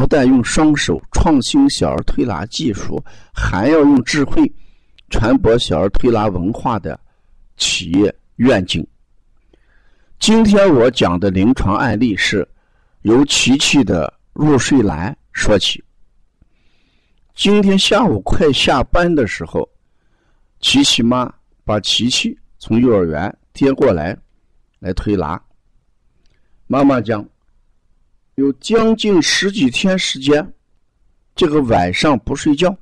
不但用双手创新小儿推拿技术，还要用智慧传播小儿推拿文化的企业愿景。今天我讲的临床案例是由琪琪的入睡难说起。今天下午快下班的时候，琪琪妈把琪琪从幼儿园接过来来推拿。妈妈讲。有将近十几天时间，这个晚上不睡觉，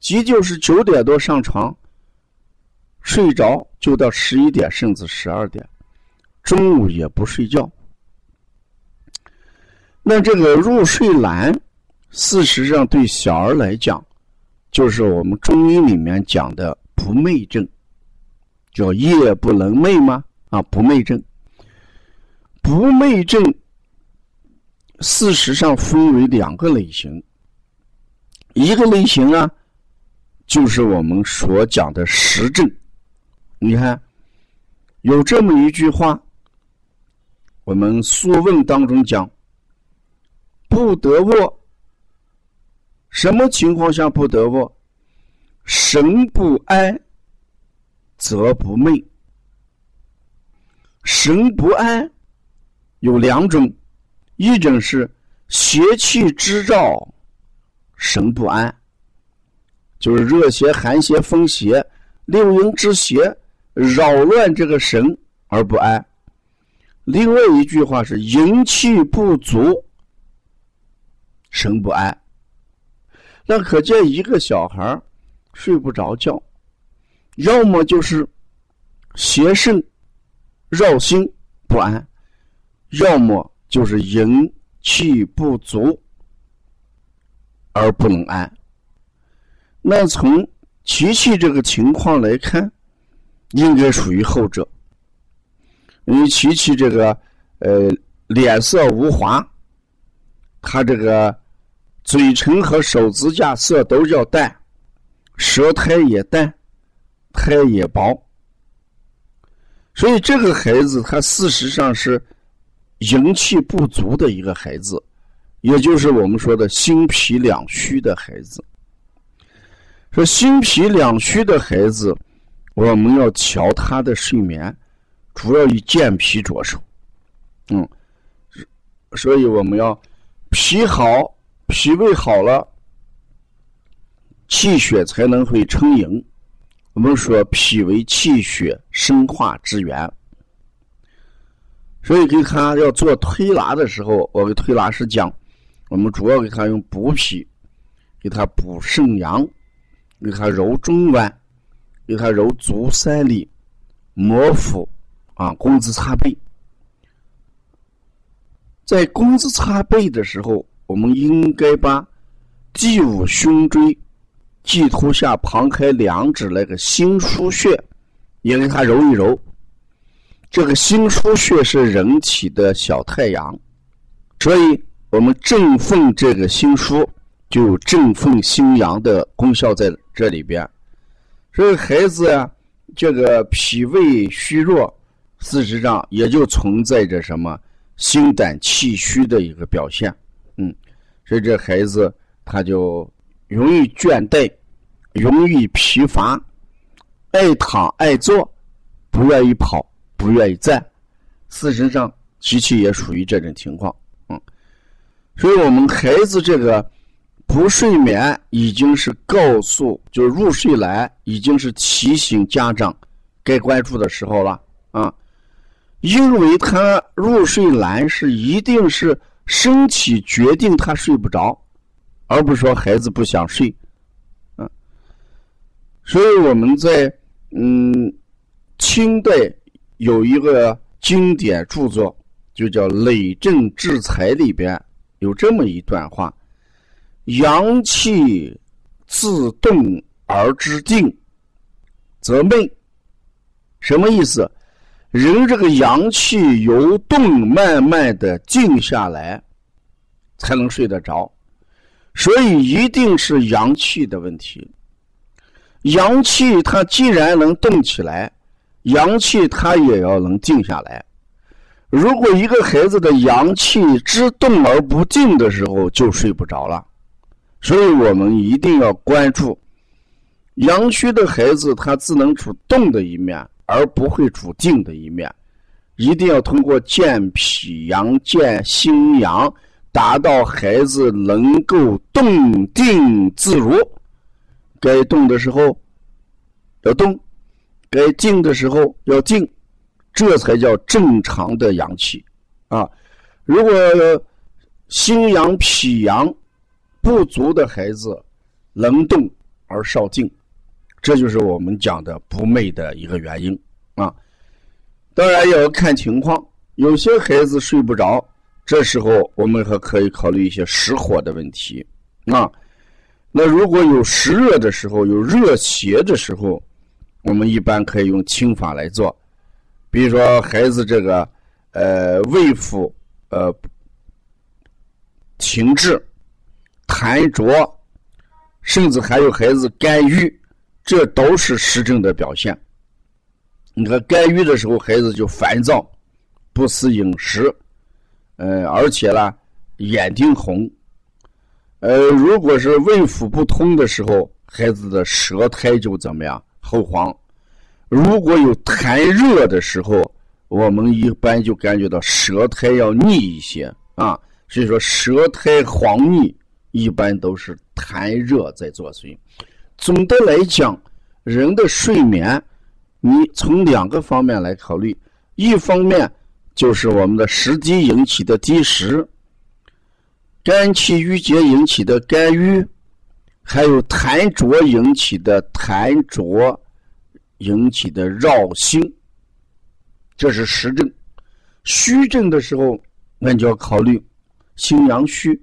急就是九点多上床，睡着就到十一点甚至十二点，中午也不睡觉。那这个入睡难，事实上对小儿来讲，就是我们中医里面讲的不寐症，叫夜不能寐吗？啊，不寐症，不寐症。事实上分为两个类型，一个类型呢，就是我们所讲的实证。你看，有这么一句话，我们《素问》当中讲：“不得卧，什么情况下不得卧？神不安，则不寐。神不安有两种。”一种是邪气之兆，神不安，就是热邪、寒邪、风邪、六淫之邪扰乱这个神而不安。另外一句话是阴气不足，神不安。那可见一个小孩睡不着觉，要么就是邪肾绕心不安，要么。就是营气不足而不能安。那从琪琪这个情况来看，应该属于后者。因为琪琪这个呃脸色无华，他这个嘴唇和手指甲色都较淡，舌苔也淡，苔也薄，所以这个孩子他事实上是。营气不足的一个孩子，也就是我们说的心脾两虚的孩子。说心脾两虚的孩子，我们要调他的睡眠，主要以健脾着手。嗯，所以我们要脾好，脾胃好了，气血才能会充盈。我们说脾为气血生化之源。所以给他要做推拿的时候，我给推拿师讲，我们主要给他用补脾，给他补肾阳，给他揉中脘，给他揉足三里、摩腹，啊，工资擦背。在工资擦背的时候，我们应该把第五胸椎、棘突下旁开两指那个心腧穴也给他揉一揉。这个心腧穴是人体的小太阳，所以我们振奋这个心腧，就有振奋心阳的功效在这里边。所以孩子呀，这个脾胃虚弱，事实上也就存在着什么心胆气虚的一个表现。嗯，所以这孩子他就容易倦怠，容易疲乏，爱躺爱坐，不愿意跑。不愿意站，事实上，机器也属于这种情况，嗯，所以我们孩子这个不睡眠已经是告诉，就是入睡难已经是提醒家长该关注的时候了。啊，因为他入睡难是一定是身体决定他睡不着，而不是说孩子不想睡，啊，所以我们在嗯清代有一个经典著作，就叫《累政制裁》里边。有这么一段话：“阳气自动而知定，则寐。”什么意思？人这个阳气由动慢慢的静下来，才能睡得着。所以一定是阳气的问题。阳气它既然能动起来，阳气它也要能静下来。如果一个孩子的阳气之动而不静的时候，就睡不着了。所以我们一定要关注阳虚的孩子，他只能主动的一面，而不会主静的一面。一定要通过健脾阳、健心阳，达到孩子能够动定自如。该动的时候要动，该静的时候要静。这才叫正常的阳气，啊！如果心阳脾阳不足的孩子，能动而少静，这就是我们讲的不寐的一个原因啊。当然也要看情况，有些孩子睡不着，这时候我们还可以考虑一些实火的问题啊。那如果有实热的时候，有热邪的时候，我们一般可以用清法来做。比如说，孩子这个，呃，胃腹呃停滞、痰浊，甚至还有孩子肝郁，这都是实症的表现。你看肝郁的时候，孩子就烦躁，不思饮食，呃，而且呢，眼睛红。呃，如果是胃腹不通的时候，孩子的舌苔就怎么样，后黄。如果有痰热的时候，我们一般就感觉到舌苔要腻一些啊，所以说舌苔黄腻一般都是痰热在作祟。总的来讲，人的睡眠，你从两个方面来考虑，一方面就是我们的食积引起的积食，肝气郁结引起的肝郁，还有痰浊引起的痰浊。引起的绕心，这是实症；虚症的时候，那就要考虑心阳虚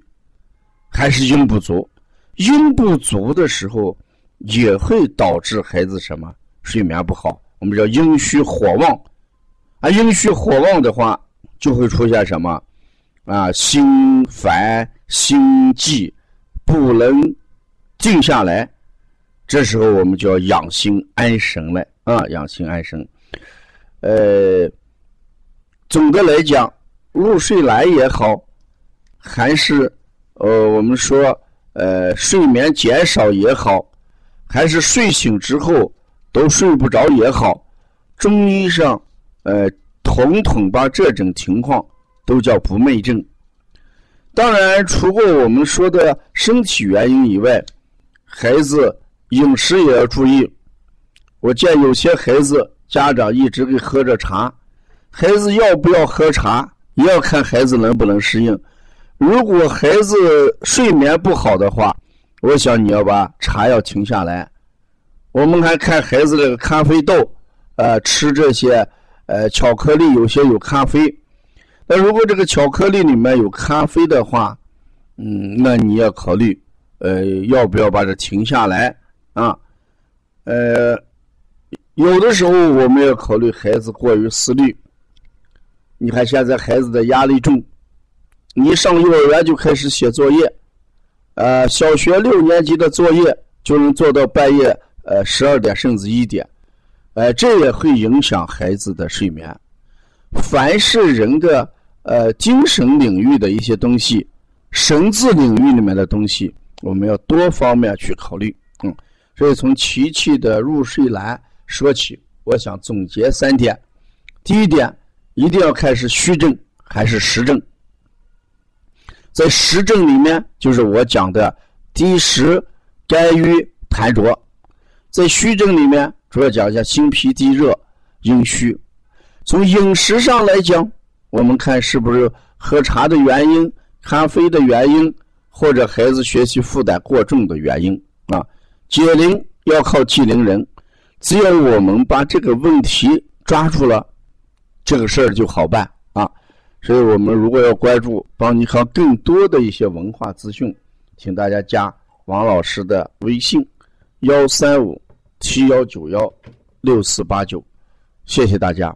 还是阴不足。阴不足的时候，也会导致孩子什么睡眠不好。我们叫阴虚火旺啊，阴虚火旺的话，就会出现什么啊？心烦心悸，不能静下来。这时候我们就要养心安神了啊，养心安神。呃，总的来讲，入睡难也好，还是呃我们说呃睡眠减少也好，还是睡醒之后都睡不着也好，中医上呃统统把这种情况都叫不寐症。当然，除过我们说的身体原因以外，孩子。饮食也要注意。我见有些孩子家长一直给喝着茶，孩子要不要喝茶，也要看孩子能不能适应。如果孩子睡眠不好的话，我想你要把茶要停下来。我们还看孩子这个咖啡豆，呃，吃这些呃巧克力，有些有咖啡。那如果这个巧克力里面有咖啡的话，嗯，那你要考虑，呃，要不要把这停下来？啊，呃，有的时候我们要考虑孩子过于思虑。你看现在孩子的压力重，你上幼儿园就开始写作业，呃，小学六年级的作业就能做到半夜呃十二点甚至一点，呃，这也会影响孩子的睡眠。凡是人的呃精神领域的一些东西，神智领域里面的东西，我们要多方面去考虑，嗯。所以从提气的入睡难说起，我想总结三点：第一点，一定要看是虚症还是实症。在实证里面，就是我讲的低食、肝郁、痰浊；在虚症里面，主要讲一下心脾地热、阴虚。从饮食上来讲，我们看是不是喝茶的原因、咖啡的原因，或者孩子学习负担过重的原因啊？解铃要靠系铃人，只要我们把这个问题抓住了，这个事儿就好办啊。所以我们如果要关注邦尼康更多的一些文化资讯，请大家加王老师的微信：幺三五七幺九幺六四八九，谢谢大家。